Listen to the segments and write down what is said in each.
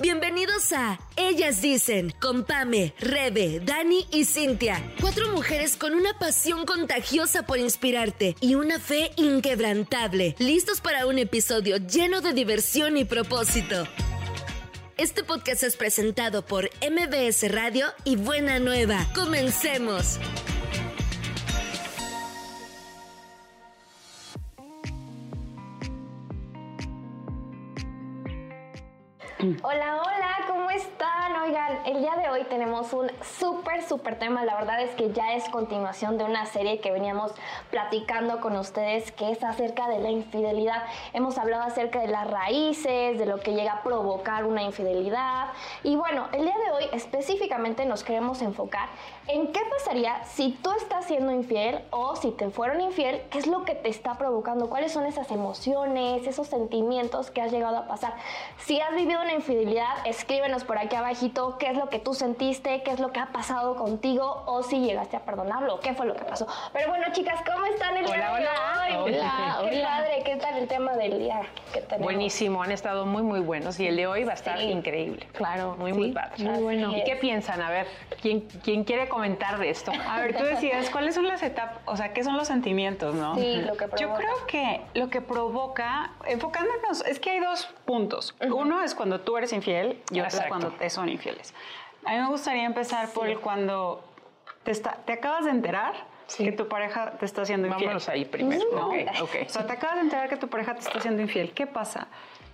Bienvenidos a Ellas Dicen, con Pame, Rebe, Dani y Cintia. Cuatro mujeres con una pasión contagiosa por inspirarte y una fe inquebrantable, listos para un episodio lleno de diversión y propósito. Este podcast es presentado por MBS Radio y Buena Nueva. Comencemos. Hola, hola, ¿cómo están? Oigan, el día de hoy tenemos un súper, súper tema. La verdad es que ya es continuación de una serie que veníamos platicando con ustedes, que es acerca de la infidelidad. Hemos hablado acerca de las raíces, de lo que llega a provocar una infidelidad. Y bueno, el día de hoy específicamente nos queremos enfocar en qué pasaría si tú estás siendo infiel o si te fueron infiel, qué es lo que te está provocando, cuáles son esas emociones, esos sentimientos que has llegado a pasar. Si has vivido una infidelidad, escríbenos por aquí abajito qué es lo que tú sentiste, qué es lo que ha pasado contigo o si llegaste a perdonarlo, qué fue lo que pasó. Pero bueno, chicas, ¿cómo están el día Hola, de hoy? hola. Qué padre, ¿qué tal el tema del día que tenemos? Buenísimo, han estado muy, muy buenos y el de hoy va a estar Sí. increíble. Claro, Muy, sí, muy padre. muy bueno. ¿Y qué piensan? A ver, ¿quién, quién quiere comentar de esto? A ver, tú decías, ¿cuáles son las etapas? O sea, ¿qué son los sentimientos, no? Sí, lo que Yo provoca. creo que lo que provoca, enfocándonos, es que hay dos puntos. Uno es cuando tú eres infiel y otro es cuando te son infieles. A mí me gustaría empezar por el cuando te, está, te acabas de enterar que tu pareja te está haciendo infiel. Vámonos ahí primero. ¿no? Ok, ok. O sea, te acabas de enterar que tu pareja te está haciendo infiel. ¿Qué pasa?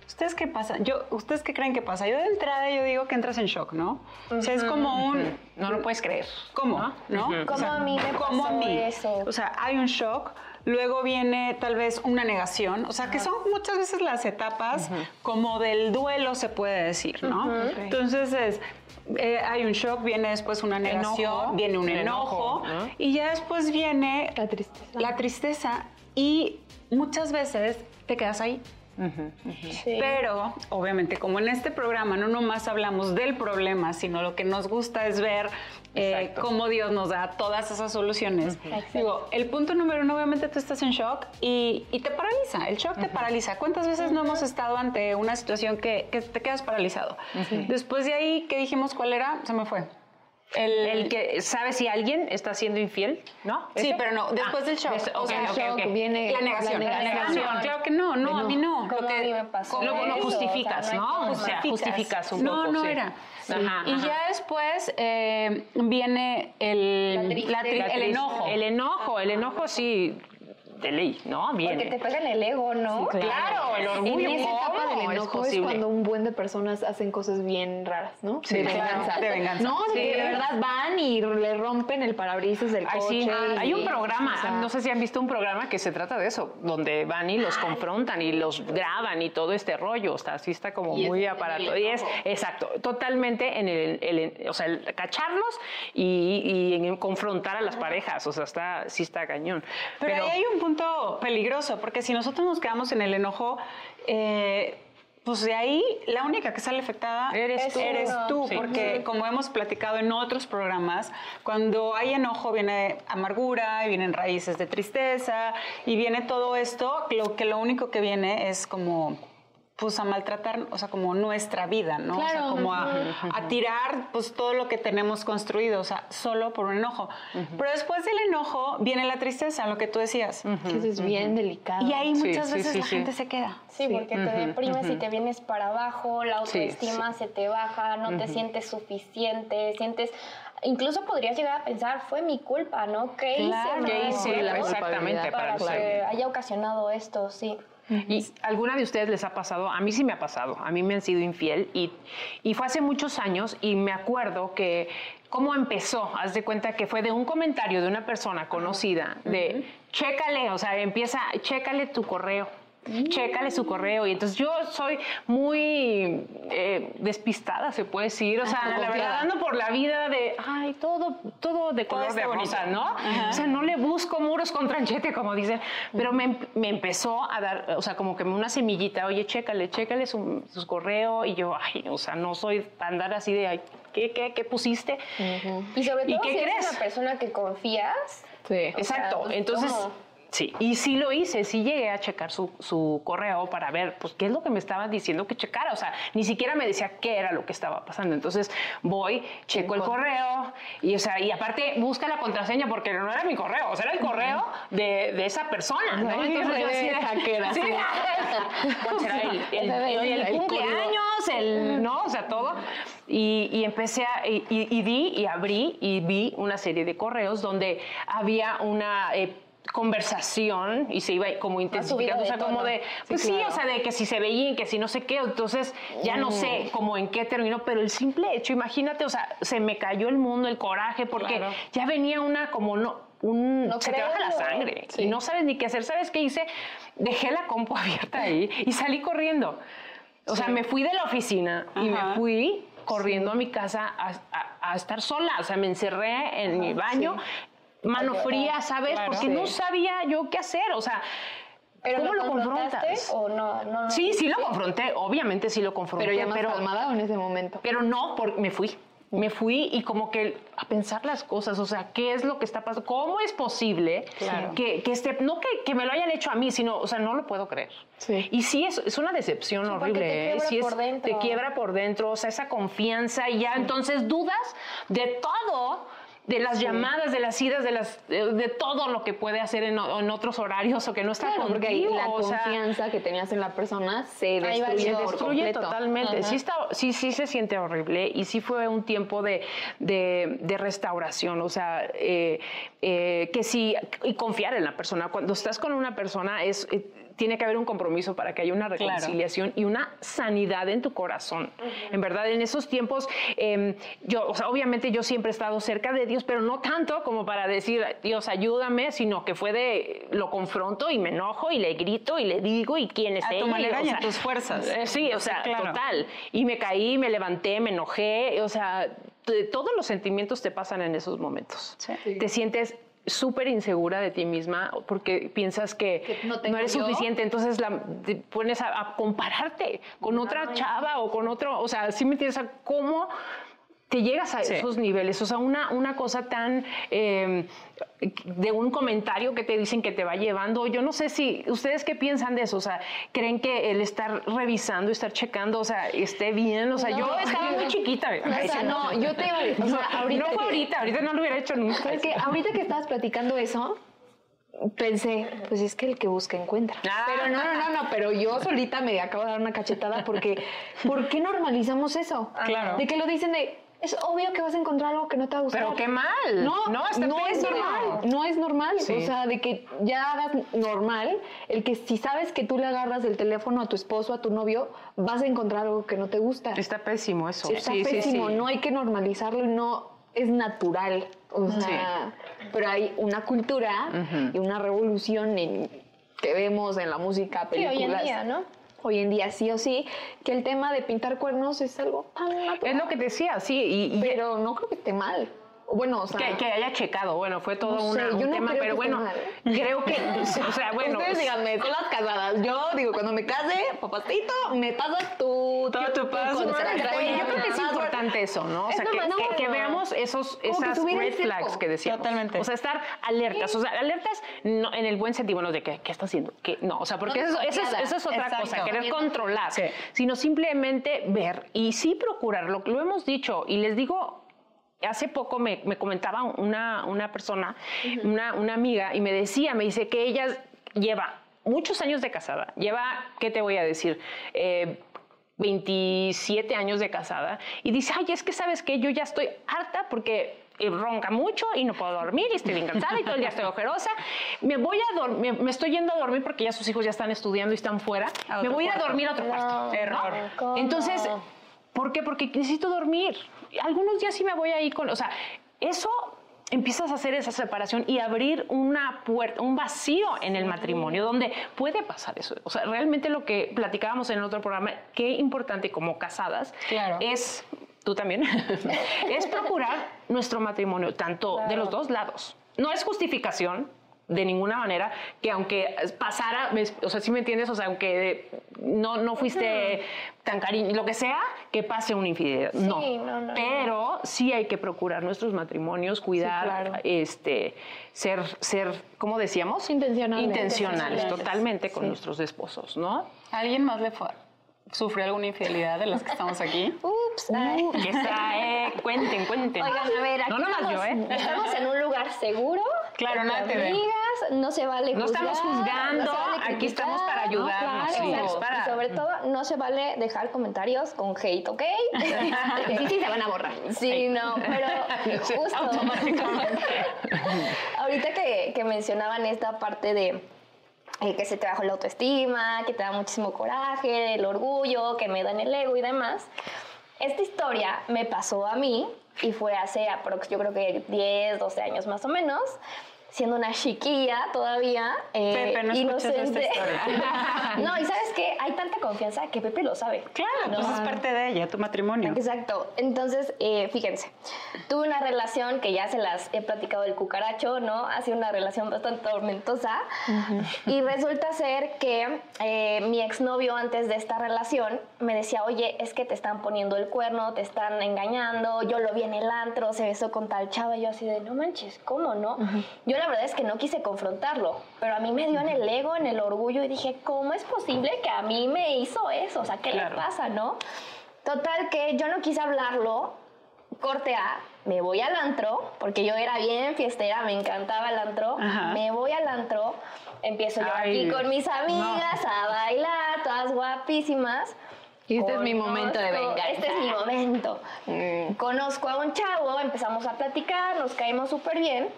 ¿Ustedes qué pasa? Yo, ¿Ustedes qué creen que pasa? Yo de entrada yo digo que entras en shock, ¿no? O sea, es como un... No lo puedes creer. ¿Cómo? ¿No? ¿No? Ujú. ¿Cómo a mí me ¿cómo pasó a mí? eso? O sea, hay un shock, luego viene tal vez una negación, o sea, que son muchas veces las etapas como del duelo se puede decir, ¿no? Entonces es, eh, hay un shock, viene después una negación, Enojo, viene un enojo, enojo, ¿no? y ya después viene La tristeza. la tristeza y muchas veces te quedas ahí. Sí. Pero, obviamente, como en este programa no nomás hablamos del problema, sino lo que nos gusta es ver eh, cómo Dios nos da todas esas soluciones. Digo, el punto número uno, obviamente tú estás en shock y, y te paraliza. El shock te paraliza. ¿Cuántas veces no hemos estado ante una situación que, que te quedas paralizado? Después de ahí, ¿qué dijimos cuál era? Se me fue. El, El que sabe si alguien está siendo infiel, ¿no? Sí, ¿Ese? pero no, después Ah, del shock. O sea, ok, shock ok. viene la negación. la negación. Ah, no, claro que no, no, a mí no. ¿Cómo Lo que- me pasó Lo, justificas, O sea, no ¿no? O sea, justificas un no, poco. no sí. era. Ajá, y ajá. ya después eh, viene el, La tri- La el enojo. El enojo, el enojo sí, de ley, ¿no? Viene. Porque te pega en el ego, ¿no? Claro, el En orgullo. esa etapa ¿cómo del enojo es, cuando un buen de personas hacen cosas bien raras, ¿no? Sí, de claro, venganza. de venganza. No, de Sí. que de verdad van y le rompen el parabrisas del Ay, coche. sí, hay y- un programa, o sea, no sé si han visto un programa que se trata de eso, donde van y los confrontan y los graban y todo este rollo, o sea, así está como Y muy en aparato. Y es, exacto, totalmente en el, el- o sea, el cacharlos y, y en confrontar a las parejas, o sea, está, sí está cañón. Pero, ahí hay un punto peligroso, porque si nosotros nos quedamos en el enojo, eh, pues de ahí la única que sale afectada Eres tú. eres tú, Sí. porque como hemos platicado en otros programas, cuando hay enojo viene amargura, y vienen raíces de tristeza y viene todo esto, lo que lo único que viene es como pues a maltratar, o sea, como nuestra vida, ¿no? O sea, Claro. como a, a tirar pues todo lo que tenemos construido, o sea, solo por un enojo. Pero después del enojo viene la tristeza, lo que tú decías. que eso es bien delicado. Y ahí Sí, muchas sí, veces sí, la sí. gente se queda. Sí, porque te deprimes y te vienes para abajo, la Sí, autoestima se te baja, no te sientes suficiente, sientes... Incluso podrías llegar a pensar, fue mi culpa, ¿no? ¿Qué Claro. hice? ¿Qué hice? no? Exactamente, Para para que haya ocasionado esto, sí. ¿Y alguna de ustedes les ha pasado? A mí sí me ha pasado. A mí me han sido infiel y, y fue hace muchos años y me acuerdo que cómo empezó. Haz de cuenta que fue de un comentario de una persona conocida de chécale, o sea, empieza, chécale tu correo. Chécale su correo. Y entonces yo soy muy eh, despistada, se puede decir. O sea, la verdad, ando por la vida de, ay, todo, todo de color de bonito. rosa, ¿no? O sea, no le busco muros con tranchete, como dicen. Pero me, me empezó a dar, o sea, como que una semillita, oye, chécale, chécale su, su correo. Y yo, ay, o sea, no soy para andar así de, ay, ¿qué, qué, qué pusiste? Y sobre ¿Y todo qué si crees? eres una persona que confías. Sí. sea, Exacto. pues, Entonces, ¿cómo? Sí, y sí lo hice, sí llegué a checar su, su, correo para ver, pues, qué es lo que me estaba diciendo que checara. O sea, ni siquiera me decía qué era lo que estaba pasando. Entonces voy, checo el correo, y, o sea, y aparte busca la contraseña porque no era mi correo, o sea, era el correo de, de esa persona, ¿no? Entonces yo así de hackera. Sí, era el, el, el, cumpleaños, el, ¿no? O sea, todo. Y, y empecé a, y, y, di y abrí y vi una serie de correos donde había una... Eh, conversación y se iba como intensificando, o sea, como de, pues sí, o sea, de que si se veían, que si no sé qué, entonces ya no sé como en qué terminó, pero el simple hecho, imagínate, o sea, se me cayó el mundo, el coraje, porque ya venía una como no, un, se te baja la sangre y no sabes ni qué hacer. ¿Sabes qué hice? Dejé la compu abierta ahí y salí corriendo. O sea, me fui de la oficina y me fui corriendo a mi casa a, estar sola. O sea, me encerré en mi baño mano fría, ¿sabes? Porque no sabía yo qué hacer, o sea... ¿Cómo lo, confrontas? O no, no, sí, sí lo confronté, obviamente sí lo confronté. Pero ya más pero, calmada en ese momento. Pero no, porque me fui. Me fui y como que a pensar las cosas, o sea, ¿qué es lo que está pasando? ¿Cómo es posible que, que este, no que, que, me lo hayan hecho a mí, sino, o sea, no lo puedo creer. Sí. Y sí, es, es una decepción horrible. Te ¿eh? quiebra sí por dentro. Te quiebra por dentro, o sea, esa confianza y ya entonces dudas de todo de las llamadas, de las idas, de las de, todo lo que puede hacer en, otros horarios o que no está claro, porque ahí la confianza que tenías en la persona se destruye, se destruye totalmente. Sí, está, sí, sí se siente horrible y sí fue un tiempo de, de, restauración, o sea, eh, eh, que sí, y confiar en la persona. Cuando estás con una persona es... Eh, tiene que haber un compromiso para que haya una reconciliación y una sanidad en tu corazón. En verdad, en esos tiempos, em, yo, o sea, obviamente yo siempre he estado cerca de Dios, pero no tanto como para decir, Dios, ayúdame, sino que fue de, lo confronto y me enojo y le grito y le digo y quién es a tu manera y a tus fuerzas. Eh, sí, o sea, total. Y me caí, me levanté, me enojé, o sea, todos los sentimientos te pasan en esos momentos. Te sientes súper insegura de ti misma porque piensas que, no, eres suficiente, entonces la, te pones a, compararte con otra chava o con otro, o sea, si me entiendes, cómo te llegas a esos niveles, o sea, una, una cosa tan eh, de un comentario que te dicen que te va llevando, yo no sé si, ¿ustedes qué piensan de eso? O sea, ¿creen que el estar revisando, estar checando, o sea, esté bien? O sea, yo estaba muy chiquita. O sea, no, yo te iba a decir, o sea, ahorita no fue ahorita, ahorita no lo hubiera hecho nunca. Es que ahorita que estabas platicando eso, pensé, pues es que el que busca encuentra. Ah. Pero no, no, no, no, pero yo solita me acabo de dar una cachetada porque ¿por qué normalizamos eso? Claro. De que lo dicen de es obvio que vas a encontrar algo que no te va a gustar. Pero qué mal. No, no, es normal. No es normal. O sea, de que ya hagas normal el que si sabes que tú le agarras el teléfono a tu esposo, a tu novio, vas a encontrar algo que no te gusta. Está pésimo eso. Está pésimo. no hay que normalizarlo no es natural. O sea, pero hay una cultura y una revolución en, que vemos en la música, películas. Sí, hoy en día, ¿no? Hoy en día sí o sí, que el tema de pintar cuernos es algo tan natural. Es lo que decía, sí. Y, pero no creo que esté mal. Bueno, o sea, que, haya checado, bueno, fue todo un tema, pero bueno, creo que, o sea, bueno. Ustedes díganme, son las casadas. Yo digo, cuando me case, papacito, me pasas tu. Todo tu paso. Yo creo que es importante eso, ¿no? O sea, que, que, veamos esos, esas red flags que decíamos. Totalmente. O sea, estar alertas. O sea, alertas no, en el buen sentido, no de que, ¿qué está haciendo? Que, no, o sea, porque eso, eso, es, eso, es, otra cosa, querer controlar, sino simplemente ver y sí procurarlo. Lo hemos dicho y les digo hace poco me, comentaba una, una persona, una, una, amiga, y me decía, me dice que ella lleva muchos años de casada, lleva, ¿qué te voy a decir? 27 eh, años de casada, y dice, ay, es que sabes que yo ya estoy harta porque ronca mucho y no puedo dormir y estoy bien cansada y todo el día estoy ojerosa. Me voy a dormir, me estoy yendo a dormir porque ya sus hijos ya están estudiando y están fuera. Me voy a ir a dormir a otro cuarto. Error. Entonces, ¿por qué? Porque necesito dormir algunos días sí me voy a ir con, o sea, eso empiezas a hacer esa separación y abrir una puerta, un vacío en el matrimonio donde puede pasar eso. O sea, realmente lo que platicábamos en el otro programa, qué importante como casadas es, tú también, es procurar nuestro matrimonio, tanto de los dos lados. No es justificación, de ninguna manera que aunque pasara, o sea, si me entiendes, o sea, aunque no, no fuiste tan cariño, lo que sea, que pase una infidelidad. no. Pero sí hay que procurar nuestros matrimonios, cuidar, este, ser, ser, ¿cómo decíamos? Intencionales. Intencionales, totalmente con nuestros esposos, ¿no? ¿Alguien más le fue? ¿Sufrió alguna infidelidad de las que estamos aquí? Ups. Uh, que está, eh, cuenten, cuenten. Oigan, a ver, aquí no estamos, yo, ¿eh? estamos en un lugar seguro. Claro, nada te amigas, no se vale No estamos juzgando, aquí estamos para ayudarnos. Y sobre todo, no se vale dejar comentarios con hate, ¿ok? sí, sí, se van a borrar. Sí, no, pero justo. Automáticamente. Ahorita que, que mencionaban esta parte de eh, que se te bajó la autoestima, que te da muchísimo coraje, el orgullo, que me dan el ego y demás. Esta historia me pasó a mí y fue hace aprox, yo creo que 10, 12 años más o menos siendo una chiquilla todavía, eh, Pepe, no inocente. no, y sabes que hay tanta confianza que Pepe lo sabe. Claro, pues es parte de ella, tu matrimonio. Exacto. Entonces, eh, fíjense, tuve una relación que ya se las he platicado del cucaracho, ¿no? Ha sido una relación bastante tormentosa. Y resulta ser que eh, mi exnovio antes de esta relación me decía, oye, es que te están poniendo el cuerno, te están engañando, yo lo vi en el antro, se besó con tal chava, yo así de, no manches, ¿cómo no? Yo la verdad es que no quise confrontarlo, pero a mí me dio en el ego, en el orgullo y dije, ¿cómo es posible que a mí me hizo eso? O sea, ¿qué le pasa, no? Total que yo no quise hablarlo, corte A, me voy al antro, porque yo era bien fiestera, me encantaba el antro, me voy al antro, empiezo yo aquí con mis amigas a bailar, todas guapísimas. Y este es mi momento de venganza. Este es mi momento. Mm. Conozco a un chavo, empezamos a platicar, nos caímos súper bien.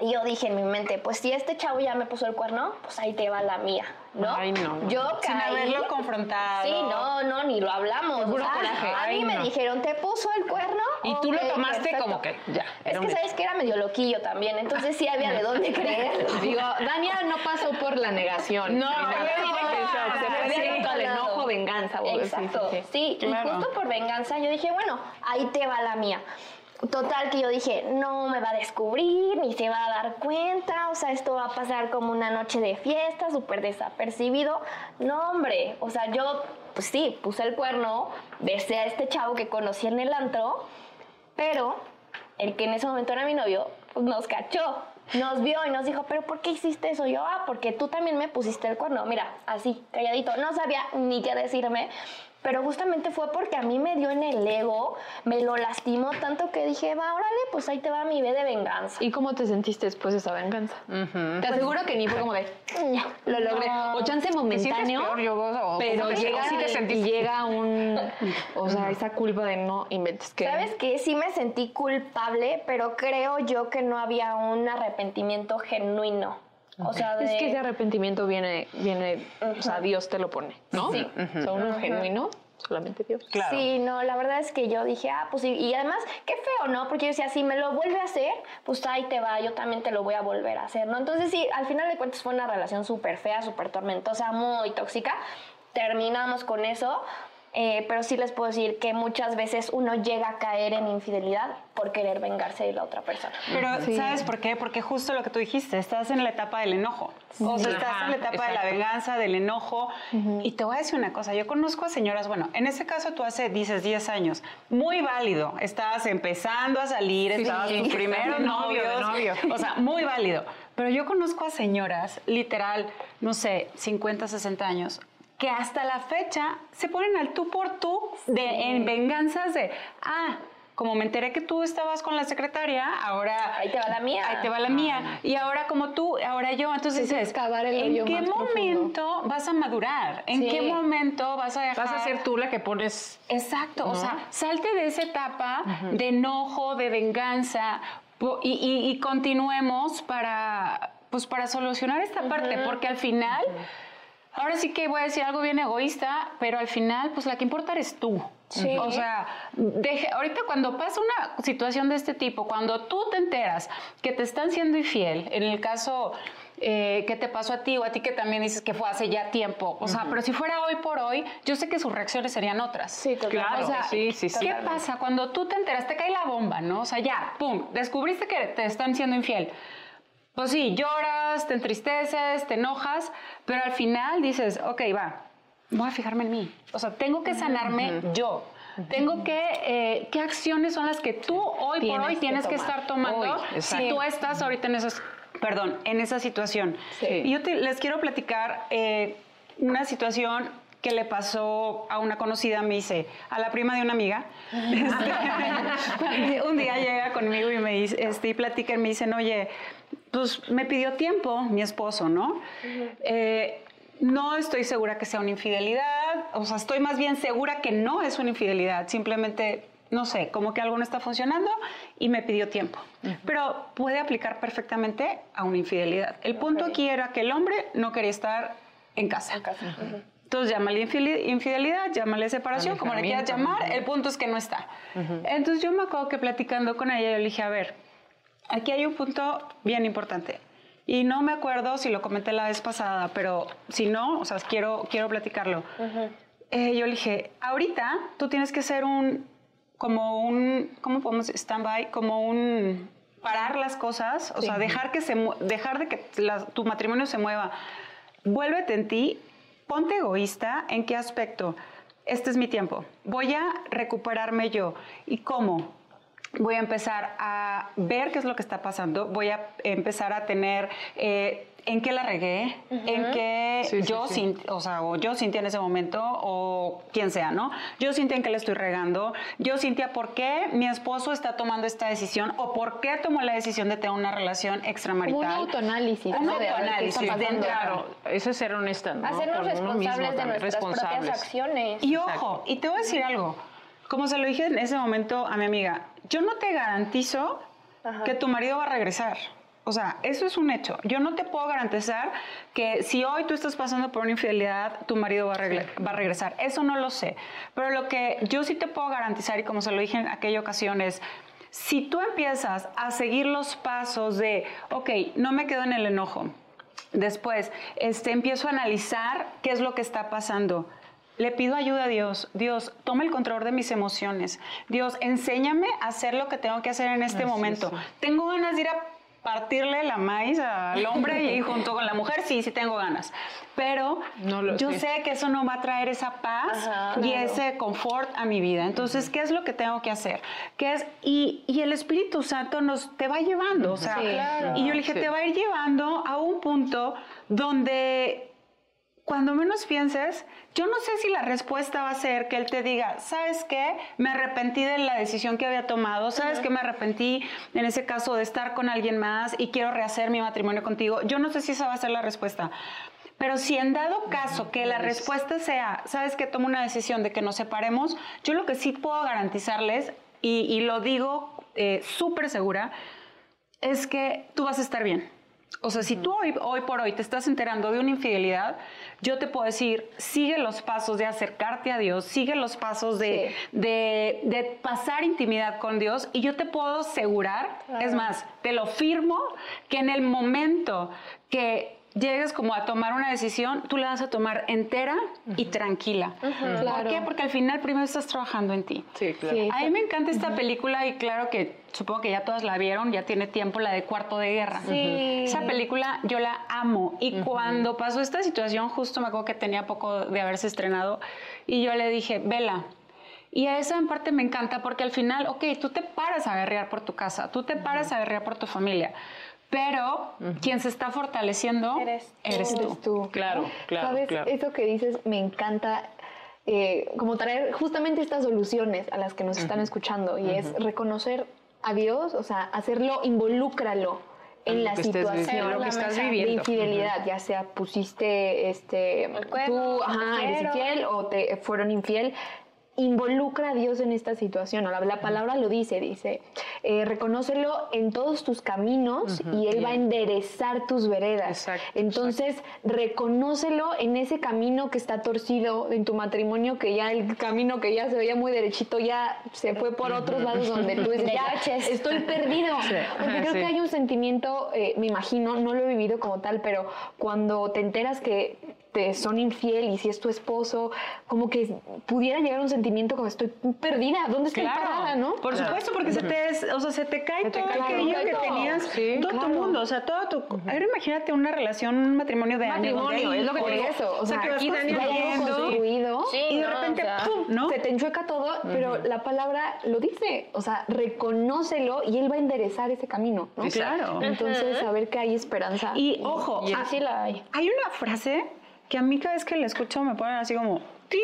Y yo dije en mi mente, pues si este chavo ya me puso el cuerno, pues ahí te va la mía, ¿no? Ay, no. Yo caí. Sin haberlo confrontado. Sí, no, no, ni lo hablamos. a mí me dijeron, ¿te puso el cuerno? Y tú lo tomaste como que ya. Es que sabes que era medio loquillo también, entonces sí había de dónde creer. Digo, Daniela no pasó por la negación. No, no, se fue directo al enojo, venganza. Exacto. Sí, y justo por venganza yo dije, bueno, ahí te va la mía. Total que yo dije, no me va a descubrir, ni se va a dar cuenta, o sea, esto va a pasar como una noche de fiesta, súper desapercibido. No, hombre, o sea, yo, pues sí, puse el cuerno, besé a este chavo que conocí en el antro, pero el que en ese momento era mi novio, pues nos cachó, nos vio y nos dijo, pero ¿por qué hiciste eso? Yo, ah, porque tú también me pusiste el cuerno, mira, así, calladito, no sabía ni qué decirme, pero justamente fue porque a mí me dio en el ego, me lo lastimó tanto que dije, va, órale, pues ahí te va mi B de venganza. ¿Y cómo te sentiste después de esa venganza? Te aseguro que ni fue como de, lo logré. o chance momentáneo, pero llega, y llega un, o sea, esa culpa de no inventes que... ¿Sabes qué? Sí me sentí culpable, pero creo yo que no había un arrepentimiento genuino. O sea, Es que ese arrepentimiento viene, viene o sea, Dios te lo pone, ¿no? Sí. O sea, uno genuino, solamente Dios. Claro. Sí, no, la verdad es que yo dije, ah, pues sí, y además, qué feo, ¿no? Porque yo decía, si me lo vuelve a hacer, pues ahí te va, yo también te lo voy a volver a hacer, ¿no? Entonces sí, al final de cuentas fue una relación súper fea, súper tormentosa, muy tóxica. Terminamos con eso, eh, pero sí les puedo decir que muchas veces uno llega a caer en infidelidad por querer vengarse de la otra persona. Pero ¿sabes por qué? Porque justo lo que tú dijiste, estás en la etapa del enojo. O sea, estás en la etapa de la venganza, del enojo. Y te voy a decir una cosa, yo conozco a señoras, bueno, en ese caso tú hace, dices, 10 años, muy válido. Estabas empezando a salir, estabas tu primero novio, novio. O sea, muy válido. Pero yo conozco a señoras, literal, no sé, 50, 60 años, que hasta la fecha se ponen al tú por tú de, en venganzas de, ah, como me enteré que tú estabas con la secretaria, ahora... Ahí te va la mía. Ahí te va la mía. Y ahora como tú, ahora yo. Entonces dices, ¿en qué momento vas a madurar? ¿En qué momento vas a dejar... Vas a ser tú la que pones... Exacto. O sea, salte de esa etapa de enojo, de venganza y, continuemos para, pues, para solucionar esta parte. Porque al final... Ahora sí que voy a decir algo bien egoísta, pero al final, pues la que importa eres tú. Sí. O sea, deje, ahorita cuando pasa una situación de este tipo, cuando tú te enteras que te están siendo infiel, en el caso eh, que te pasó a ti o a ti que también dices que fue hace ya tiempo, o sea, pero si fuera hoy por hoy, yo sé que sus reacciones serían otras. Sí, Claro, o sea, sí, sí, ¿Qué pasa cuando tú te enteras, te cae la bomba, ¿no? O sea, ya, pum, descubriste que te están siendo infiel pues sí, lloras, te entristeces, te enojas, pero al final dices, ok, va, voy a fijarme en mí. O sea, tengo que sanarme yo. Tengo que, eh, ¿qué acciones son las que tú hoy por hoy tienes que, estar tomando si tú estás ahorita en esas, perdón, en esa situación? Y yo les quiero platicar eh, una situación que le pasó a una conocida, me dice, a la prima de una amiga. Este, un día llega conmigo y me dice, este, y platica y me dicen, oye, pues me pidió tiempo mi esposo, ¿no? Eh, no estoy segura que sea una infidelidad, o sea, estoy más bien segura que no es una infidelidad, simplemente, no sé, como que algo no está funcionando y me pidió tiempo. Pero puede aplicar perfectamente a una infidelidad. El punto aquí era que el hombre no quería estar en casa. En casa. Entonces, llámale infidelidad, llámale separación, como le quieras llamar, el punto es que no está. Entonces, yo me acuerdo que platicando con ella, yo le dije, a ver, aquí hay un punto bien importante. Y no me acuerdo si lo comenté la vez pasada, pero si no, o sea, quiero, quiero platicarlo. Eh, yo le dije, ahorita tú tienes que ser un, como un, ¿cómo podemos, stand-by? Como un, parar las cosas, o sea, dejar, que se, dejar de que tu matrimonio se mueva. Vuélvete en ti, ponte egoísta, ¿en qué aspecto? Este es mi tiempo, voy a recuperarme yo. ¿Y cómo? voy a empezar a ver qué es lo que está pasando, voy a empezar a tener eh, en qué la regué, en qué yo, o sea, o yo sentía en ese momento, o quien sea, ¿no? Yo sentía en qué le estoy regando, yo sentía por qué mi esposo está tomando esta decisión, o por qué tomó la decisión de tener una relación extramarital. Un autoanálisis. Un autoanálisis. Claro, eso es ser honesta, ¿no? Hacernos responsables de nuestras propias acciones. Y ojo, y te voy a decir algo, como se lo dije en ese momento a mi amiga, yo no te garantizo que tu marido va a regresar. O sea, eso es un hecho. Yo no te puedo garantizar que si hoy tú estás pasando por una infidelidad, tu marido va a, va a, regresar. Eso no lo sé. Pero lo que yo sí te puedo garantizar, y como se lo dije en aquella ocasión, es, si tú empiezas a seguir los pasos de, ok, no me quedo en el enojo, después este, empiezo a analizar qué es lo que está pasando le pido ayuda a Dios. Dios, toma el control de mis emociones. Dios, enséñame a hacer lo que tengo que hacer en este momento. Tengo ganas de ir a partirle la maíz al hombre y junto con la mujer, sí, sí tengo ganas. Pero yo sé. que eso no va a traer esa paz y ese confort a mi vida. Entonces, ¿qué es lo que tengo que hacer? ¿Qué es? Y, el Espíritu Santo nos te va llevando. O sea, y yo le dije, te va a ir llevando a un punto donde cuando menos pienses, yo no sé si la respuesta va a ser que él te diga, ¿sabes qué? Me arrepentí de la decisión que había tomado, ¿sabes qué? Me arrepentí en ese caso de estar con alguien más y quiero rehacer mi matrimonio contigo. Yo no sé si esa va a ser la respuesta. Pero si en dado caso que la respuesta sea, ¿sabes qué? Tomo una decisión de que nos separemos, yo lo que sí puedo garantizarles, y, lo digo eh, súper segura, es que tú vas a estar bien o sea, si tú hoy, hoy, por hoy te estás enterando de una infidelidad, yo te puedo decir, sigue los pasos de acercarte a Dios, sigue los pasos de, de, pasar intimidad con Dios y yo te puedo asegurar, es más, te lo firmo, que en el momento que llegues como a tomar una decisión, tú la vas a tomar entera y tranquila. ¿Por qué? Porque al final primero estás trabajando en ti. Sí, claro. A mí me encanta esta película y claro que supongo que ya todas la vieron, ya tiene tiempo, la de Cuarto de Guerra. Sí. Esa película yo la amo y cuando pasó esta situación, justo me acuerdo que tenía poco de haberse estrenado y yo le dije, Vela, y a esa en parte me encanta porque al final, ok, tú te paras a guerrear por tu casa, tú te paras a guerrear por tu familia, pero quien se está fortaleciendo eres tú. Claro, claro. ¿Sabes? Eso que dices me encanta. Eh, como traer justamente estas soluciones a las que nos están escuchando y es reconocer a Dios, o sea, hacerlo, involúcralo en la situación lo que estás viviendo. de infidelidad, ya sea pusiste este tú, ajá, eres infiel o te fueron infiel, involucra a Dios en esta situación. La, palabra lo dice, dice, eh, reconócelo en todos tus caminos y Él va a enderezar tus veredas. Entonces, reconócelo en ese camino que está torcido en tu matrimonio, que ya el camino que ya se veía muy derechito ya se fue por otros lados donde tú dices, ya, estoy perdido. Porque creo que hay un sentimiento, eh, me imagino, no lo he vivido como tal, pero cuando te enteras que te son infiel y si es tu esposo, como que pudiera llegar un sentimiento como estoy perdida, ¿dónde estoy parada, no? Por supuesto, porque se te, o sea, se te cae todo aquello que tenías, todo tu mundo, o sea, todo tu... Ahora imagínate una relación, un matrimonio de matrimonio, años. es lo que te digo. Eso, o sea, que aquí Dani construido y de repente, ¡pum! ¿no? Se te enchueca todo, pero la palabra lo dice, o sea, reconócelo y él va a enderezar ese camino, ¿no? Claro. Entonces, saber que hay esperanza. Y ojo, así la hay. Hay una frase que a mí cada vez que la escucho me ponen así como, ti,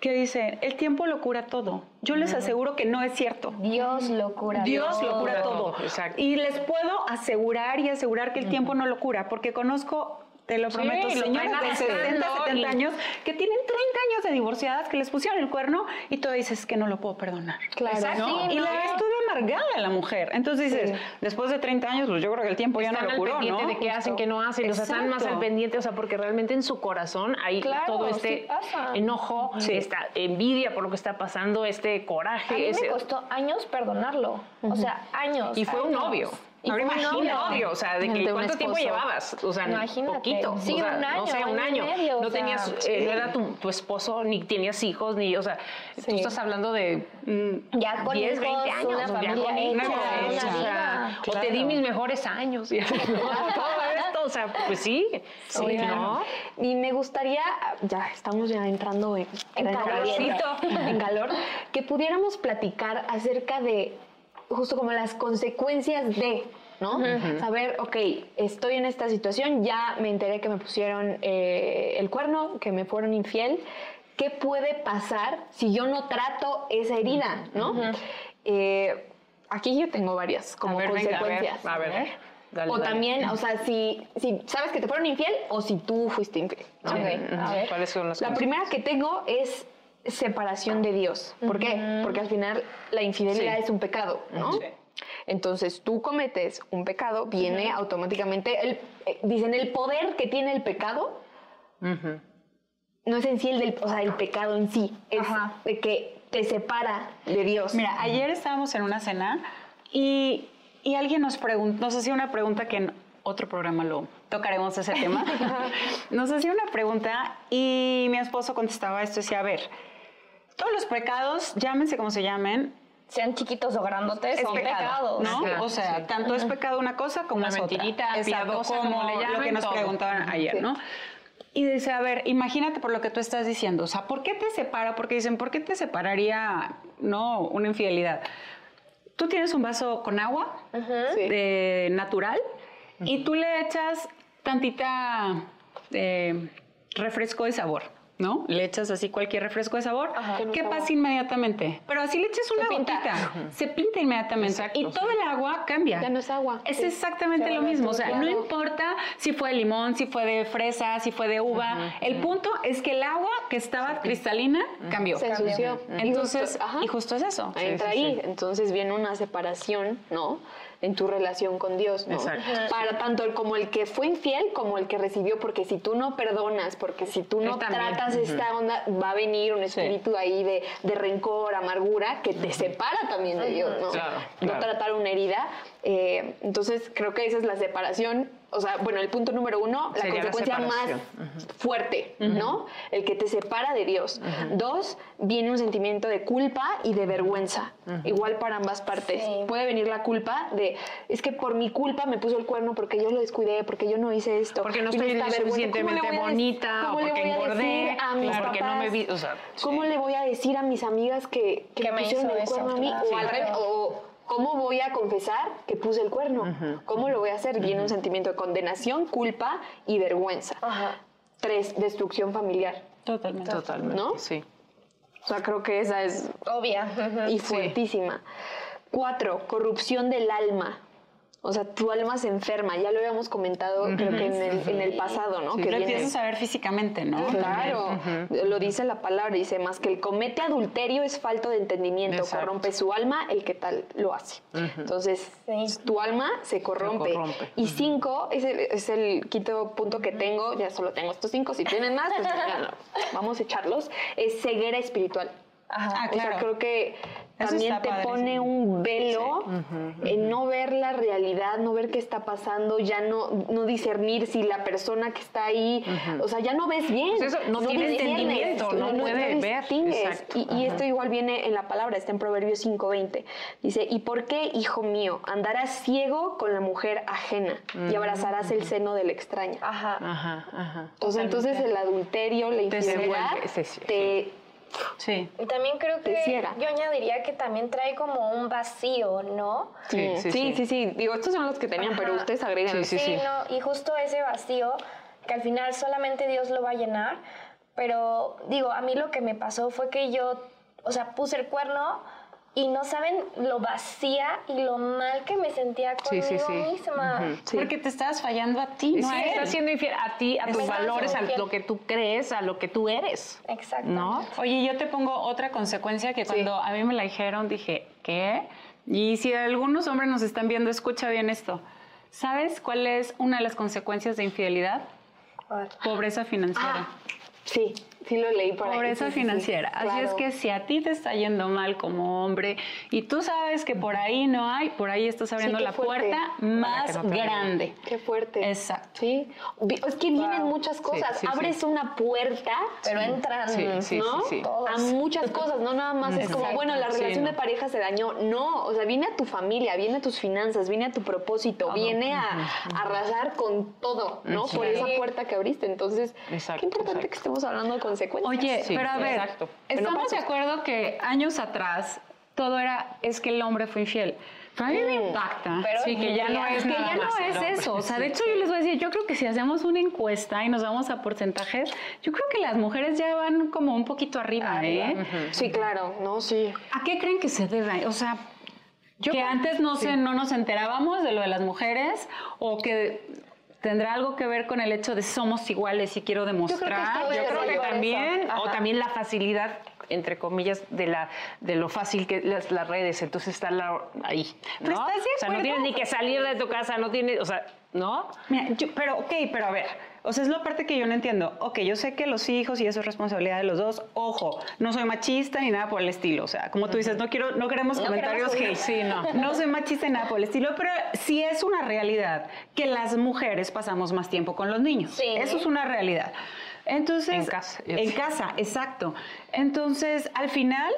que dice, el tiempo lo cura todo. Yo les aseguro que no es cierto. Dios lo cura. Dios lo cura todo. Exacto. Y les puedo asegurar y asegurar que el tiempo no lo cura, porque conozco te lo prometo, señores de 60, 70 años que tienen 30 años de divorciadas que les pusieron el cuerno y tú dices que no lo puedo perdonar. Claro. ¿no? y la ves amargada la mujer. Entonces dices, después de 30 años, pues yo creo que el tiempo ya no lo curó, ¿no? de qué hacen, qué no hacen. O sea, están más al pendiente, o sea, porque realmente en su corazón hay todo este enojo, esta envidia por lo que está pasando, este coraje. A mí ese... me costó años perdonarlo. O sea, años. Y fue un novio. Ahora imagínate, o sea, de que cuánto tiempo llevabas, o sea, imagínate. poquito, sí, un año, no sé, un año, medio, no tenías, eh, no era tu, esposo, ni tenías hijos, ni, o sea, tú estás hablando de mm, ya con 10, 20 años, una familia con hecha, o, sea, o te di mis mejores años, y todo esto, o sea, pues sí, sí, ¿no? Y me gustaría, ya estamos ya entrando en, en, en calor, que pudiéramos platicar acerca de justo como las consecuencias de, ¿no? Saber, ok, estoy en esta situación, ya me enteré que me pusieron eh, el cuerno, que me fueron infiel. ¿Qué puede pasar si yo no trato esa herida, no? Eh, aquí yo tengo varias como consecuencias. a ver, o también, o sea, si, si sabes que te fueron infiel o si tú fuiste infiel. ¿Cuáles son las La primera que tengo es separación de Dios. ¿Por qué? Porque al final la infidelidad es un pecado, ¿no? Entonces tú cometes un pecado, viene automáticamente, el, eh, dicen el poder que tiene el pecado, no es en sí el del, o sea, el pecado en sí, es de que te separa de Dios. Mira, ayer estábamos en una cena y, y alguien nos preguntó, nos hacía una pregunta que en otro programa lo tocaremos ese tema, nos hacía una pregunta y mi esposo contestaba esto, decía, a ver, todos los pecados, llámense como se llamen, sean chiquitos o grandotes, son pecados, ¿no? o sea, tanto es pecado una cosa como una mentirita, piadosa, como, le llamen, lo que nos preguntaban ayer, ¿no? Y dice, a ver, imagínate por lo que tú estás diciendo, o sea, ¿por qué te separa? Porque dicen, ¿por qué te separaría, no, una infidelidad? Tú tienes un vaso con agua de natural y tú le echas tantita eh, refresco de sabor. ¿No? Le echas así cualquier refresco de sabor, ¿qué pasa inmediatamente? Pero así le echas una gotita, se pinta inmediatamente. Y todo el agua cambia. Ya no es agua. Es exactamente lo mismo, o sea, no importa si fue de limón, si fue de fresa, si fue de uva, el punto es que el agua que estaba cristalina cambió. Se ensució. Entonces, y justo, es eso. Entra ahí, entonces viene una separación, ¿no? En tu relación con Dios, ¿no? Para tanto el, como el que fue infiel como el que recibió, porque si tú no perdonas, porque si tú no tratas esta onda, va a venir un espíritu ahí de, de, rencor, amargura, que te separa también de Dios, ¿no? No tratar una herida. Eh, entonces creo que esa es la separación. O sea, bueno, el punto número uno, la consecuencia más fuerte, ¿no? El que te separa de Dios. Dos, viene un sentimiento de culpa y de vergüenza, igual para ambas partes. Puede venir la culpa de, es que por mi culpa me puso el cuerno porque yo lo descuidé, porque yo no hice esto. Porque no estoy suficientemente bonita, ¿cómo le voy a decir a mis porque papás, no me vi, o sea, ¿Cómo le voy a decir a mis amigas que, que, me, pusieron el cuerno a mí? O al revés, o ¿Cómo voy a confesar que puse el cuerno? ¿Cómo lo voy a hacer? Viene un sentimiento de condenación, culpa y vergüenza. Tres, destrucción familiar. Totalmente. Totalmente. ¿No? Sí. O sea, creo que esa es obvia y fuertísima. Cuatro, corrupción del alma. O sea, tu alma se enferma, ya lo habíamos comentado creo que en el, pasado, ¿no? que lo empiezas a ver físicamente, ¿no? Claro, lo dice la palabra, dice más que el comete adulterio es falta de entendimiento, corrompe su alma, el que tal lo hace. Entonces, tu alma se corrompe. Y cinco, es el quinto punto que tengo, ya solo tengo estos cinco, si tienen más, pues vamos a echarlos, es ceguera espiritual. Ajá, claro. O sea, creo que también te pone un velo en no ver la realidad, no ver qué está pasando, ya no, no discernir si la persona que está ahí, o sea, ya no ves bien. Pues no, tiene entendimiento, no, puede ver. Y, y, esto igual viene en la palabra, está en Proverbios 5.20. Dice, ¿y por qué, hijo mío, andarás ciego con la mujer ajena y abrazarás el seno del extraño? Ajá, ajá, ajá. O sea, entonces el adulterio, la infidelidad, te Sí. Y también creo que yo añadiría que también trae como un vacío, ¿no? Sí, sí, sí. sí, Digo, estos son los que tenían, pero ustedes agregan. Sí, sí, No, y justo ese vacío que al final solamente Dios lo va a llenar. Pero digo, a mí lo que me pasó fue que yo, o sea, puse el cuerno y no saben lo vacía y lo mal que me sentía conmigo sí, sí, misma. Porque te estabas fallando a ti, no Estás siendo infiel a ti, a tus valores, a lo que tú crees, a lo que tú eres. Exacto. ¿No? Oye, yo te pongo otra consecuencia que cuando a mí me la dijeron dije, ¿qué? Y si algunos hombres nos están viendo, escucha bien esto. ¿Sabes cuál es una de las consecuencias de infidelidad? Pobreza financiera. Ah, sí. Sí, lo leí por Pobreza financiera. Así es que si a ti te está yendo mal como hombre y tú sabes que por ahí no hay, por ahí estás abriendo la puerta más grande. Qué fuerte. Exacto. Sí. Es que vienen muchas cosas. Abres una puerta, pero entran ¿no? a muchas cosas, no nada más es como, bueno, la relación de pareja se dañó. No, o sea, viene a tu familia, viene a tus finanzas, viene a tu propósito, viene a, arrasar con todo, ¿no? Por esa puerta que abriste. Entonces, qué importante que estemos hablando con Oye, pero a ver, estamos de acuerdo que años atrás todo era, es que el hombre fue infiel. a mí me impacta. sí, que ya no es, que ya no es eso. O sea, de hecho yo les voy a decir, yo creo que si hacemos una encuesta y nos vamos a porcentajes, yo creo que las mujeres ya van como un poquito arriba, ¿eh? Sí, claro, no, sí. ¿A qué creen que se debe? O sea, que antes no, se, no nos enterábamos de lo de las mujeres o que ¿Tendrá algo que ver con el hecho de somos iguales y quiero demostrar? Yo creo que, también, o también la facilidad entre comillas, de la de lo fácil que las, las redes, entonces está ahí, ¿no? o sea, no tienes ni que salir de tu casa, no tienes, o sea, ¿no? Mira, pero, ok, pero a ver, o sea, es la parte que yo no entiendo. Ok, yo sé que los hijos y eso es responsabilidad de los dos. Ojo, no soy machista ni nada por el estilo. O sea, como tú dices, no quiero, no queremos comentarios que sí, no. No soy machista ni nada por el estilo, pero sí es una realidad que las mujeres pasamos más tiempo con los niños. Sí. Eso es una realidad. Entonces, en casa. En casa, exacto. Entonces, al final,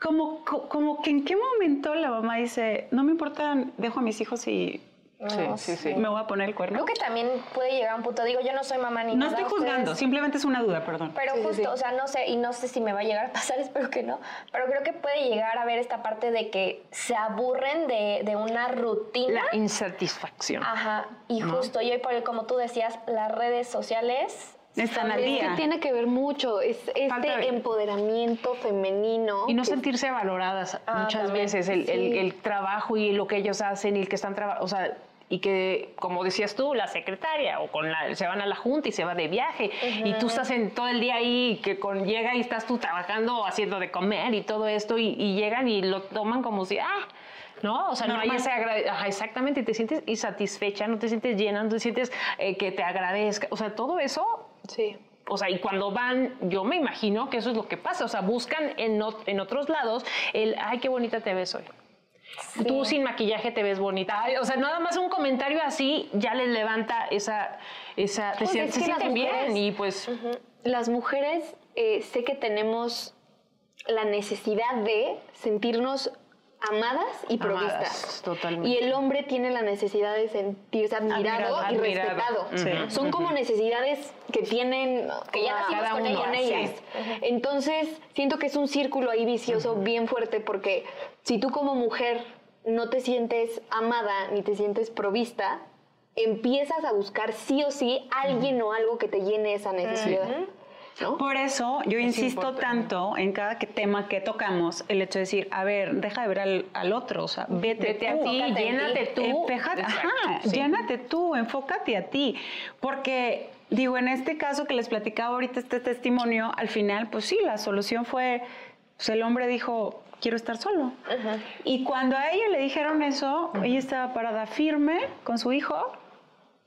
como, como que en qué momento la mamá dice, no me importa, dejo a mis hijos y Sí, sí, sí. Me voy a poner el cuerno. Creo que también puede llegar a un punto. Digo, yo no soy mamá ni No estoy juzgando, simplemente es una duda, perdón. Pero justo, o sea, no sé, y no sé si me va a llegar a pasar, espero que no. Pero creo que puede llegar a ver esta parte de que se aburren de, de una rutina. La insatisfacción. Ajá. Y justo, y hoy por el, como tú decías, las redes sociales están al día. Es que tiene que ver mucho, es este empoderamiento femenino. Y no sentirse valoradas ah, muchas veces, el, el, trabajo y lo que ellos hacen y el que están trabajando, o sea, y que, como decías tú, la secretaria o con la, se van a la junta y se va de viaje y tú estás en todo el día ahí que con, llega y estás tú trabajando, haciendo de comer y todo esto y, llegan y lo toman como si, ah, ¿no? O sea, no hay ese exactamente, te sientes insatisfecha, no te sientes llena, no te sientes eh, que te agradezca, o sea, todo eso. Sí. O sea, y cuando van, yo me imagino que eso es lo que pasa. O sea, buscan en, en otros lados el, ay, qué bonita te ves hoy. Tú sin maquillaje te ves bonita. o sea, nada más un comentario así ya les levanta esa... esa pues se, sienten bien y pues... Las mujeres eh, sé que tenemos la necesidad de sentirnos amadas y provistas. totalmente. Y el hombre tiene la necesidad de sentirse admirado, y respetado. Son como necesidades que tienen que ya uno con ellas. Entonces, siento que es un círculo ahí vicioso bien fuerte porque si tú como mujer no te sientes amada ni te sientes provista, empiezas a buscar sí o sí alguien o algo que te llene esa necesidad. Por eso yo insisto tanto en cada tema que tocamos, el hecho de decir, a ver, deja de ver al, otro, o sea, vete, a ti, llénate tú. ajá, llénate tú, enfócate a ti. Porque, digo, en este caso que les platicaba ahorita este testimonio, al final, pues sí, la solución fue, pues el hombre dijo, quiero estar solo. Y cuando a ella le dijeron eso, ella estaba parada firme con su hijo.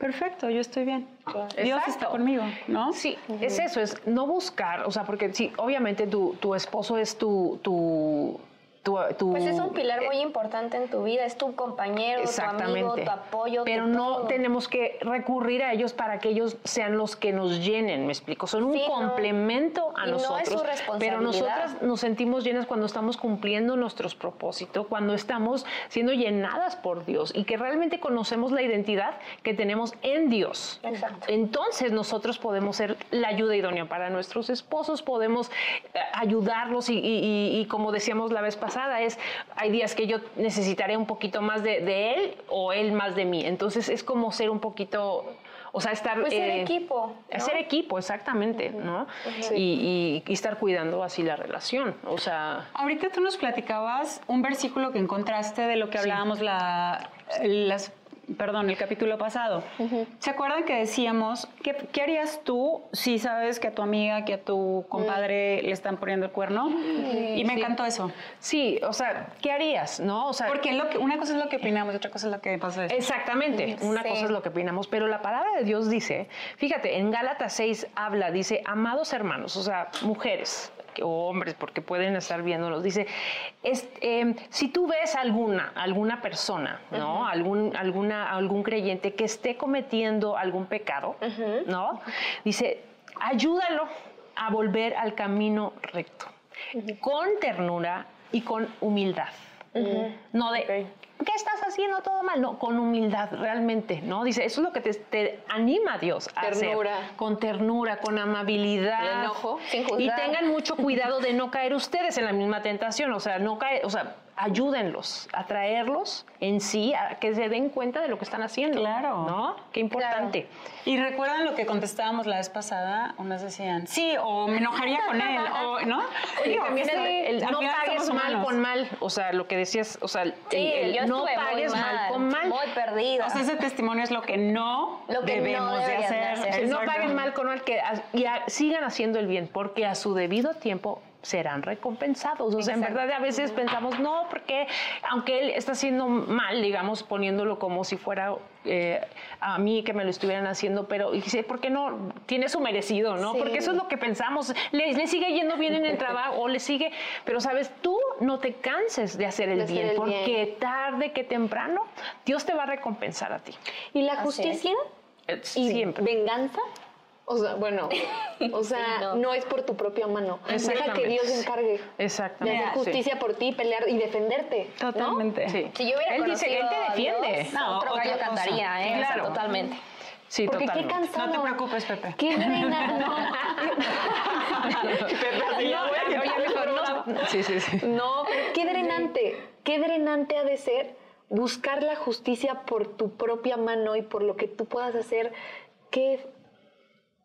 Perfecto, yo estoy bien. Dios está conmigo, ¿no? Sí, es eso, es no buscar, o sea, porque sí, obviamente tu, tu esposo es tu, tu pues es un pilar muy importante en tu vida, es tu compañero, tu amigo, tu apoyo. Pero no tenemos que recurrir a ellos para que ellos sean los que nos llenen, me explico. Son un complemento a nosotros. pero nosotras nos sentimos llenas cuando estamos cumpliendo nuestros propósitos, cuando estamos siendo llenadas por Dios y que realmente conocemos la identidad que tenemos en Dios. Exacto. Entonces nosotros podemos ser la ayuda idónea para nuestros esposos, podemos eh, ayudarlos y como decíamos la vez pasada, es, hay días que yo necesitaré un poquito más de, él o él más de mí. Entonces es como ser un poquito... O sea, estar... Pues ser eh, equipo. Ser equipo, exactamente, ¿no? Y, estar cuidando así la relación, o sea... Ahorita tú nos platicabas un versículo que encontraste de lo que hablábamos la, las perdón, el capítulo pasado. ¿Se acuerdan que decíamos, ¿qué, ¿qué, harías tú si sabes que a tu amiga, que a tu compadre le están poniendo el cuerno? y me encantó eso. Sí, o sea, ¿qué harías? ¿No? O sea, Porque lo que, una cosa es lo que opinamos y otra cosa es lo que pasa. Exactamente, una cosa es lo que opinamos, pero la palabra de Dios dice, fíjate, en Gálatas 6 habla, dice, amados hermanos, o sea, mujeres, o hombres, porque pueden estar viéndolos, dice, em, si tú ves alguna, alguna persona, ¿no? algún, alguna, algún creyente que esté cometiendo algún pecado, ¿no? Dice, ayúdalo a volver al camino recto, con ternura y con humildad. No de, ¿qué estás haciendo todo mal? No, con humildad, realmente, ¿no? Dice, eso es lo que te, anima a Dios a ternura. hacer. Con ternura, con amabilidad. enojo, Y tengan mucho cuidado de no caer ustedes en la misma tentación, o sea, no caer, o sea, ayúdenlos a traerlos en sí, a que se den cuenta de lo que están haciendo. Claro. ¿No? Qué importante. Y recuerdan lo que contestábamos la vez pasada, unas decían, sí, o me enojaría con él, o, ¿no? Oye, también el, no pagues mal con mal, o sea, lo que decías, o sea, el, no pagues mal, con mal. Muy perdida. O sea, ese testimonio es lo que no debemos de hacer. No paguen mal con mal, que y sigan haciendo el bien, porque a su debido tiempo serán recompensados. O sea, en verdad a veces pensamos, no, porque aunque él está haciendo mal, digamos, poniéndolo como si fuera eh, a mí que me lo estuvieran haciendo, pero dice, ¿por qué no? Tiene su merecido, ¿no? Porque eso es lo que pensamos. Le, sigue yendo bien en el trabajo o le sigue, pero sabes, tú no te canses de hacer el bien, porque tarde que temprano Dios te va a recompensar a ti. ¿Y la justicia? Eh, siempre. ¿Venganza? O sea, bueno, o sea, no. es por tu propia mano. Deja que Dios se encargue Exactamente. de hacer justicia por ti, pelear y defenderte. Totalmente. Sí. Si yo hubiera él dice, él te defiende. no, otro gallo cantaría, ¿eh? Claro. totalmente. Sí, Porque qué cansado. No te preocupes, Pepe. Qué drena. no. Sí, sí, sí. No, pero qué drenante. Qué drenante ha de ser buscar la justicia por tu propia mano y por lo que tú puedas hacer. Qué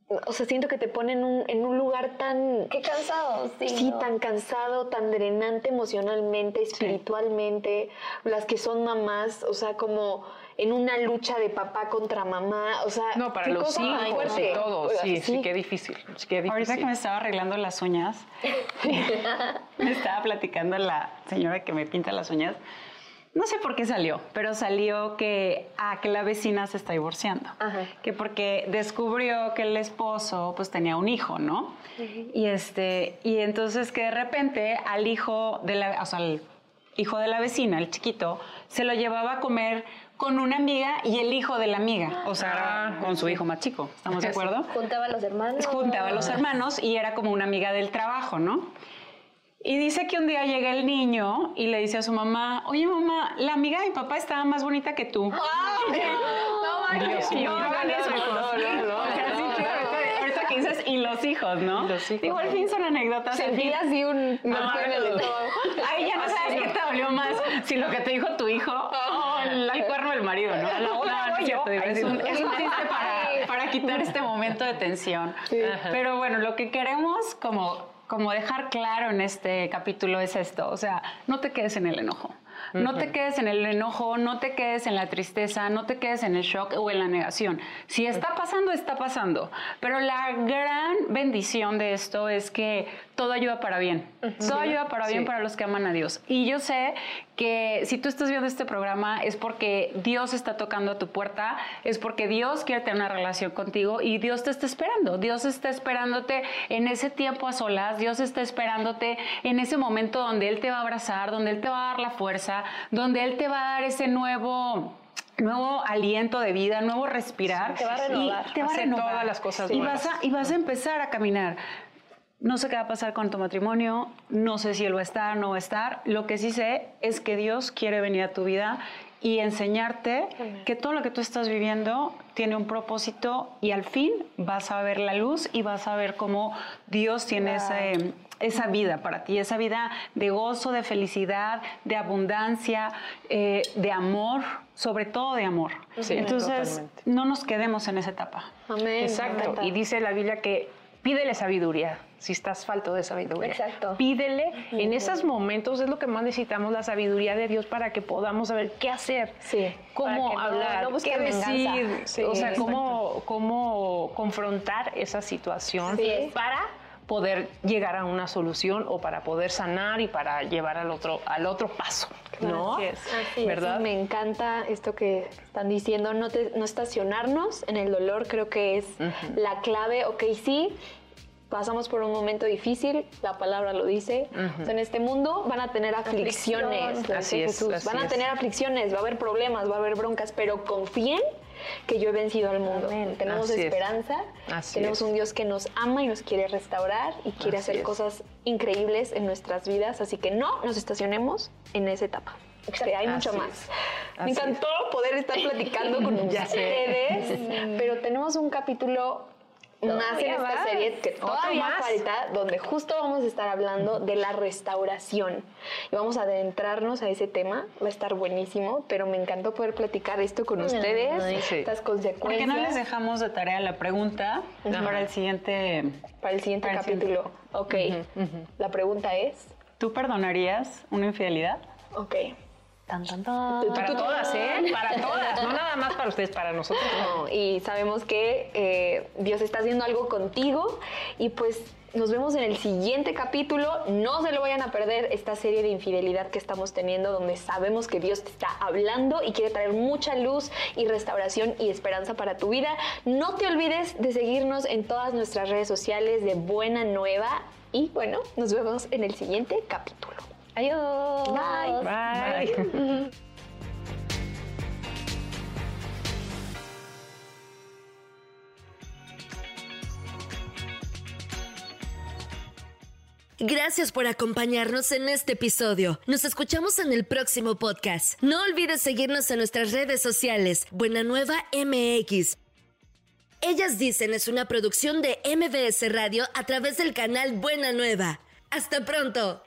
o sea, siento que te ponen en un lugar tan... Qué cansado, sí. Sí, tan cansado, tan drenante emocionalmente, espiritualmente. Las que son mamás, o sea, como en una lucha de papá contra mamá, o sea... No, para los hijos y todo, sí, sí, qué difícil, qué difícil. Ahorita que me estaba arreglando las uñas, me estaba platicando la señora que me pinta las uñas, no sé por qué salió, pero salió que, ah, que la vecina se está divorciando. Que porque descubrió que el esposo pues tenía un hijo, ¿no? Y este, y entonces que de repente al hijo de la, o sea, al hijo de la vecina, el chiquito, se lo llevaba a comer con una amiga y el hijo de la amiga, o sea, ah, con su hijo más chico, ¿estamos de acuerdo? Juntaba a los hermanos. Juntaba a los hermanos y era como una amiga del trabajo, ¿no? Y dice que un día llega el niño y le dice a su mamá, oye mamá, la amiga de mi papá estaba más bonita que tú. no, Ahorita que dices, y los hijos, ¿no? Los hijos. Digo, al fin son anécdotas. Sentí así un... Ahí ya no sabes qué te dolió más, si lo que te dijo tu hijo o el cuerno del marido, ¿no? es un, es un chiste para, para quitar este momento de tensión. Pero bueno, lo que queremos como como dejar claro en este capítulo es esto, o sea, no te quedes en el enojo. No te quedes en el enojo, no te quedes en la tristeza, no te quedes en el shock o en la negación. Si está pasando, está pasando. Pero la gran bendición de esto es que todo ayuda para bien. Todo ayuda para bien para los que aman a Dios. Y yo sé que si tú estás viendo este programa es porque Dios está tocando a tu puerta, es porque Dios quiere tener una relación contigo y Dios te está esperando. Dios está esperándote en ese tiempo a solas, Dios está esperándote en ese momento donde Él te va a abrazar, donde Él te va a dar la fuerza, donde Él te va a dar ese nuevo nuevo aliento de vida, nuevo respirar. te va a renovar. Y te va a renovar. todas las cosas y vas, a, y vas a empezar a caminar. No sé qué va a pasar con tu matrimonio, no sé si él va a estar, no va a estar. Lo que sí sé es que Dios quiere venir a tu vida y enseñarte que todo lo que tú estás viviendo tiene un propósito y al fin vas a ver la luz y vas a ver cómo Dios tiene esa vida para ti, esa vida de gozo, de felicidad, de abundancia, eh, de amor, sobre todo de amor. Entonces, no nos quedemos en esa etapa. Amén. Exacto. Y dice la Biblia que pídele sabiduría si estás falto de sabiduría. Exacto. Pídele, en esos momentos es lo que más necesitamos, la sabiduría de Dios para que podamos saber qué hacer, sí. cómo hablar, qué decir, o sea, cómo, cómo confrontar esa situación para poder llegar a una solución o para poder sanar y para llevar al otro al otro paso, ¿no? Así es. ¿Verdad? Me encanta esto que están diciendo, no, no estacionarnos en el dolor, creo que es la clave, ok, sí, pasamos por un momento difícil, la palabra lo dice. en este mundo van a tener aflicciones, así es, Jesús. van a tener aflicciones, va a haber problemas, va a haber broncas, pero confíen que yo he vencido al mundo. Tenemos esperanza, tenemos un Dios que nos ama y nos quiere restaurar y quiere hacer cosas increíbles en nuestras vidas, así que no nos estacionemos en esa etapa. hay mucho más. Me encantó poder estar platicando con ustedes, pero tenemos un capítulo más en esta serie que todavía falta, donde justo vamos a estar hablando de la restauración. Y vamos a adentrarnos a ese tema, va a estar buenísimo, pero me encantó poder platicar esto con ustedes, estas consecuencias. ¿Por qué no les dejamos de tarea la pregunta para el siguiente, para el siguiente capítulo? Ok, la pregunta es... ¿Tú perdonarías una infidelidad? Ok. Tan, tan, tan. Para todas, ¿eh? Para todas, no nada más para ustedes, para nosotros. No, y sabemos que eh, Dios está haciendo algo contigo y pues nos vemos en el siguiente capítulo. No se lo vayan a perder esta serie de infidelidad que estamos teniendo, donde sabemos que Dios te está hablando y quiere traer mucha luz y restauración y esperanza para tu vida. No te olvides de seguirnos en todas nuestras redes sociales de Buena Nueva. Y bueno, nos vemos en el siguiente capítulo. Adiós. Bye. Bye. Gracias por acompañarnos en este episodio. Nos escuchamos en el próximo podcast. No olvides seguirnos en nuestras redes sociales. Buena Nueva MX. Ellas dicen es una producción de MBS Radio a través del canal Buena Nueva. Hasta pronto.